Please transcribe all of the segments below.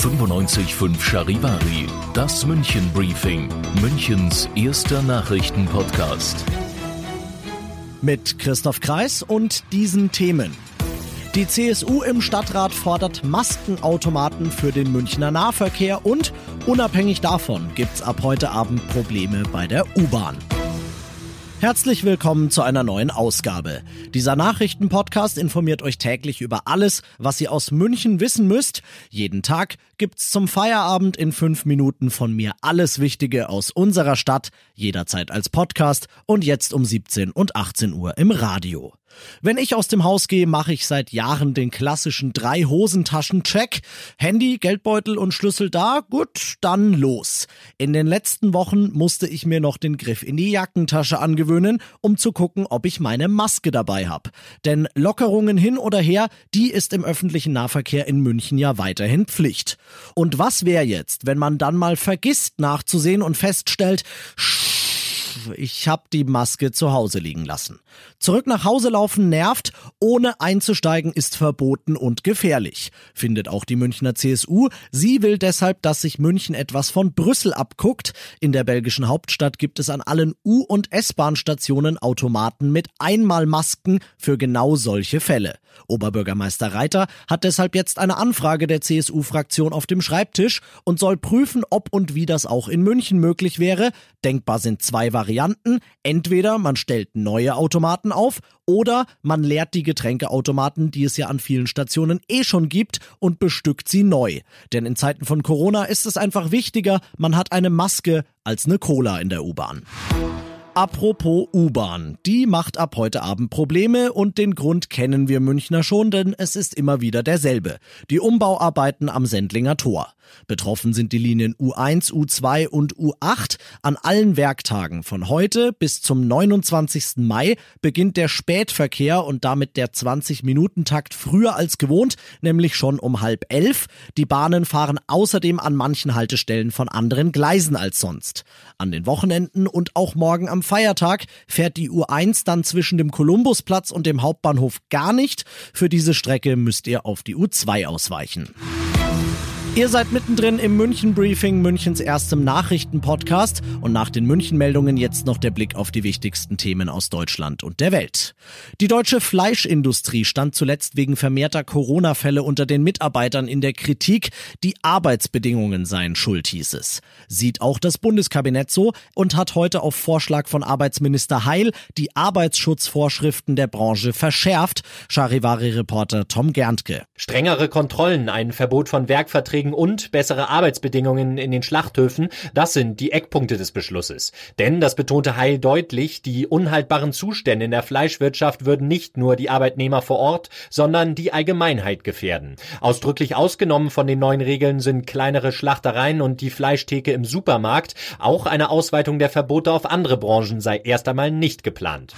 95.5 Charivari, das München Briefing, Münchens erster Nachrichtenpodcast. Mit Christoph Kreis und diesen Themen. Die CSU im Stadtrat fordert Maskenautomaten für den Münchner Nahverkehr und unabhängig davon gibt's ab heute Abend Probleme bei der U-Bahn. Herzlich willkommen zu einer neuen Ausgabe. Dieser Nachrichtenpodcast informiert euch täglich über alles, was ihr aus München wissen müsst. Jeden Tag gibt's zum Feierabend in fünf Minuten von mir alles Wichtige aus unserer Stadt, jederzeit als Podcast und jetzt um 17 und 18 Uhr im Radio. Wenn ich aus dem Haus gehe, mache ich seit Jahren den klassischen drei Hosentaschen-Check. Handy, Geldbeutel und Schlüssel da, gut, dann los. In den letzten Wochen musste ich mir noch den Griff in die Jackentasche angewöhnen, um zu gucken, ob ich meine Maske dabei habe. Denn Lockerungen hin oder her, die ist im öffentlichen Nahverkehr in München ja weiterhin Pflicht. Und was wäre jetzt, wenn man dann mal vergisst nachzusehen und feststellt, ich habe die Maske zu Hause liegen lassen. Zurück nach Hause laufen nervt, ohne einzusteigen ist verboten und gefährlich, findet auch die Münchner CSU. Sie will deshalb, dass sich München etwas von Brüssel abguckt. In der belgischen Hauptstadt gibt es an allen U- und S-Bahn-Stationen Automaten mit Einmalmasken für genau solche Fälle. Oberbürgermeister Reiter hat deshalb jetzt eine Anfrage der CSU-Fraktion auf dem Schreibtisch und soll prüfen, ob und wie das auch in München möglich wäre. Denkbar sind zwei Varianten. Entweder man stellt neue Automaten auf oder man leert die Getränkeautomaten, die es ja an vielen Stationen eh schon gibt, und bestückt sie neu. Denn in Zeiten von Corona ist es einfach wichtiger, man hat eine Maske als eine Cola in der U-Bahn. Apropos U-Bahn, die macht ab heute Abend Probleme und den Grund kennen wir Münchner schon, denn es ist immer wieder derselbe. Die Umbauarbeiten am Sendlinger Tor. Betroffen sind die Linien U1, U2 und U8. An allen Werktagen von heute bis zum 29. Mai beginnt der Spätverkehr und damit der 20-Minuten-Takt früher als gewohnt, nämlich schon um halb elf. Die Bahnen fahren außerdem an manchen Haltestellen von anderen Gleisen als sonst. An den Wochenenden und auch morgen am Feiertag fährt die U1 dann zwischen dem Kolumbusplatz und dem Hauptbahnhof gar nicht. Für diese Strecke müsst ihr auf die U2 ausweichen. Ihr seid mittendrin im München Briefing, Münchens erstem Nachrichtenpodcast und nach den München Meldungen jetzt noch der Blick auf die wichtigsten Themen aus Deutschland und der Welt. Die deutsche Fleischindustrie stand zuletzt wegen vermehrter Corona-Fälle unter den Mitarbeitern in der Kritik, die Arbeitsbedingungen seien schuld, hieß es. Sieht auch das Bundeskabinett so und hat heute auf Vorschlag von Arbeitsminister Heil die Arbeitsschutzvorschriften der Branche verschärft. Charivari-Reporter Tom Gerntke. Strengere Kontrollen, ein Verbot von Werkverträgen und bessere Arbeitsbedingungen in den Schlachthöfen, das sind die Eckpunkte des Beschlusses. Denn, das betonte Heil deutlich, die unhaltbaren Zustände in der Fleischwirtschaft würden nicht nur die Arbeitnehmer vor Ort, sondern die Allgemeinheit gefährden. Ausdrücklich ausgenommen von den neuen Regeln sind kleinere Schlachtereien und die Fleischtheke im Supermarkt. Auch eine Ausweitung der Verbote auf andere Branchen sei erst einmal nicht geplant.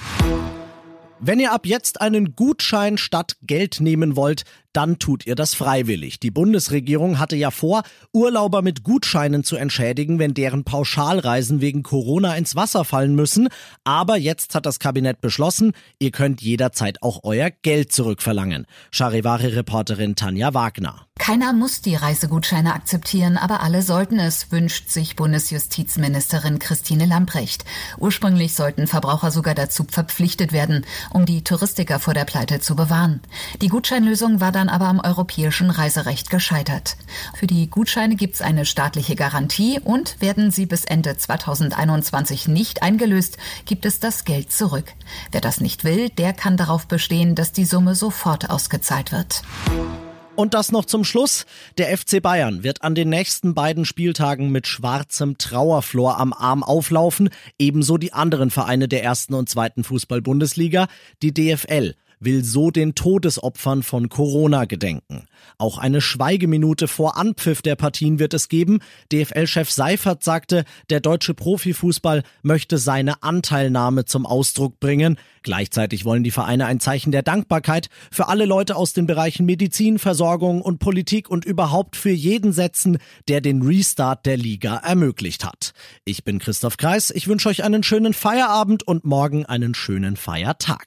Wenn ihr ab jetzt einen Gutschein statt Geld nehmen wollt, dann tut ihr das freiwillig. Die Bundesregierung hatte ja vor, Urlauber mit Gutscheinen zu entschädigen, wenn deren Pauschalreisen wegen Corona ins Wasser fallen müssen. Aber jetzt hat das Kabinett beschlossen, ihr könnt jederzeit auch euer Geld zurückverlangen. Charivari-Reporterin Tanja Wagner. Keiner muss die Reisegutscheine akzeptieren, aber alle sollten es, wünscht sich Bundesjustizministerin Christine Lamprecht. Ursprünglich sollten Verbraucher sogar dazu verpflichtet werden, um die Touristiker vor der Pleite zu bewahren. Die Gutscheinlösung war dann aber am europäischen Reiserecht gescheitert. Für die Gutscheine gibt es eine staatliche Garantie und werden sie bis Ende 2021 nicht eingelöst, gibt es das Geld zurück. Wer das nicht will, der kann darauf bestehen, dass die Summe sofort ausgezahlt wird. Und das noch zum Schluss. Der FC Bayern wird an den nächsten beiden Spieltagen mit schwarzem Trauerflor am Arm auflaufen, ebenso die anderen Vereine der ersten und zweiten Fußball-Bundesliga, die DFL will so den Todesopfern von Corona gedenken. Auch eine Schweigeminute vor Anpfiff der Partien wird es geben. DFL-Chef Seifert sagte, der deutsche Profifußball möchte seine Anteilnahme zum Ausdruck bringen. Gleichzeitig wollen die Vereine ein Zeichen der Dankbarkeit für alle Leute aus den Bereichen Medizin, Versorgung und Politik und überhaupt für jeden setzen, der den Restart der Liga ermöglicht hat. Ich bin Christoph Kreis. Ich wünsche euch einen schönen Feierabend und morgen einen schönen Feiertag.